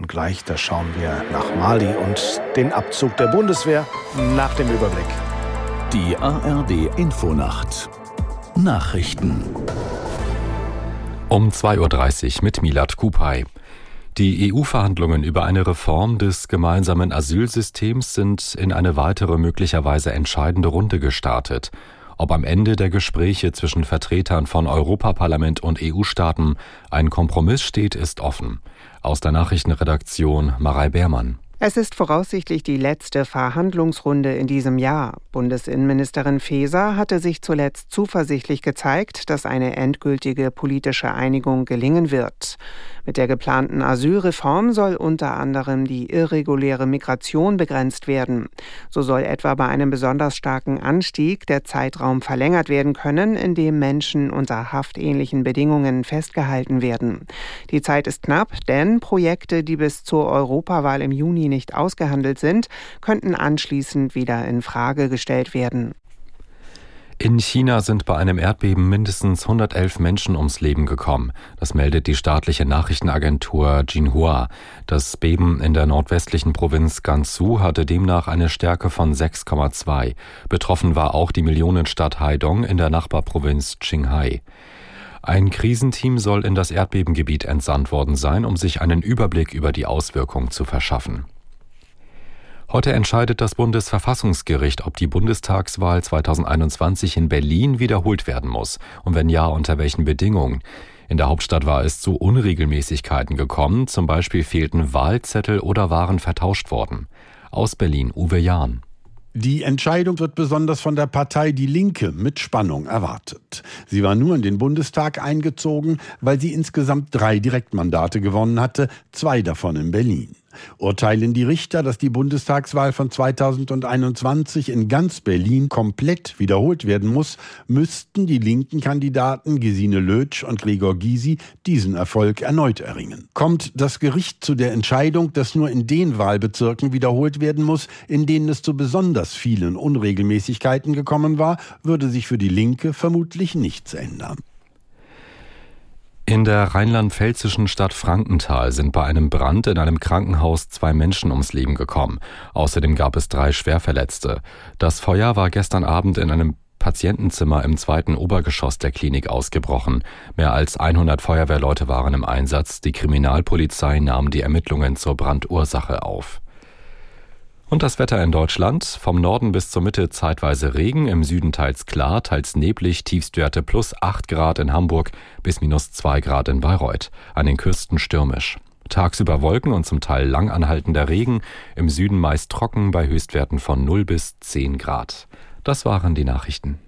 Und gleich, da schauen wir nach Mali und den Abzug der Bundeswehr nach dem Überblick. Die ARD Infonacht Nachrichten um 2.30 Uhr mit Milat Kupay. Die EU-Verhandlungen über eine Reform des gemeinsamen Asylsystems sind in eine weitere möglicherweise entscheidende Runde gestartet. Ob am Ende der Gespräche zwischen Vertretern von Europaparlament und EU-Staaten ein Kompromiss steht, ist offen. Aus der Nachrichtenredaktion Marei Beermann. Es ist voraussichtlich die letzte Verhandlungsrunde in diesem Jahr. Bundesinnenministerin Faeser hatte sich zuletzt zuversichtlich gezeigt, dass eine endgültige politische Einigung gelingen wird. Mit der geplanten Asylreform soll unter anderem die irreguläre Migration begrenzt werden. So soll etwa bei einem besonders starken Anstieg der Zeitraum verlängert werden können, in dem Menschen unter haftähnlichen Bedingungen festgehalten werden. Die Zeit ist knapp, denn Projekte, die bis zur Europawahl im Juni nicht ausgehandelt sind, könnten anschließend wieder in Frage gestellt werden. In China sind bei einem Erdbeben mindestens 111 Menschen ums Leben gekommen. Das meldet die staatliche Nachrichtenagentur Jinhua. Das Beben in der nordwestlichen Provinz Gansu hatte demnach eine Stärke von 6,2. Betroffen war auch die Millionenstadt Haidong in der Nachbarprovinz Qinghai. Ein Krisenteam soll in das Erdbebengebiet entsandt worden sein, um sich einen Überblick über die Auswirkungen zu verschaffen. Heute entscheidet das Bundesverfassungsgericht, ob die Bundestagswahl 2021 in Berlin wiederholt werden muss und wenn ja, unter welchen Bedingungen. In der Hauptstadt war es zu Unregelmäßigkeiten gekommen, zum Beispiel fehlten Wahlzettel oder waren vertauscht worden. Aus Berlin Uwe Jahn. Die Entscheidung wird besonders von der Partei Die Linke mit Spannung erwartet. Sie war nur in den Bundestag eingezogen, weil sie insgesamt drei Direktmandate gewonnen hatte, zwei davon in Berlin. Urteilen die Richter, dass die Bundestagswahl von 2021 in ganz Berlin komplett wiederholt werden muss, müssten die linken Kandidaten Gesine Lötsch und Gregor Gysi diesen Erfolg erneut erringen. Kommt das Gericht zu der Entscheidung, dass nur in den Wahlbezirken wiederholt werden muss, in denen es zu besonders vielen Unregelmäßigkeiten gekommen war, würde sich für die Linke vermutlich nichts ändern. In der rheinland-pfälzischen Stadt Frankenthal sind bei einem Brand in einem Krankenhaus zwei Menschen ums Leben gekommen. Außerdem gab es drei Schwerverletzte. Das Feuer war gestern Abend in einem Patientenzimmer im zweiten Obergeschoss der Klinik ausgebrochen. Mehr als 100 Feuerwehrleute waren im Einsatz. Die Kriminalpolizei nahm die Ermittlungen zur Brandursache auf. Und das Wetter in Deutschland. Vom Norden bis zur Mitte zeitweise Regen, im Süden teils klar, teils neblig, Tiefstwerte plus 8 Grad in Hamburg bis minus 2 Grad in Bayreuth. An den Küsten stürmisch. Tagsüber Wolken und zum Teil lang anhaltender Regen, im Süden meist trocken bei Höchstwerten von 0 bis 10 Grad. Das waren die Nachrichten.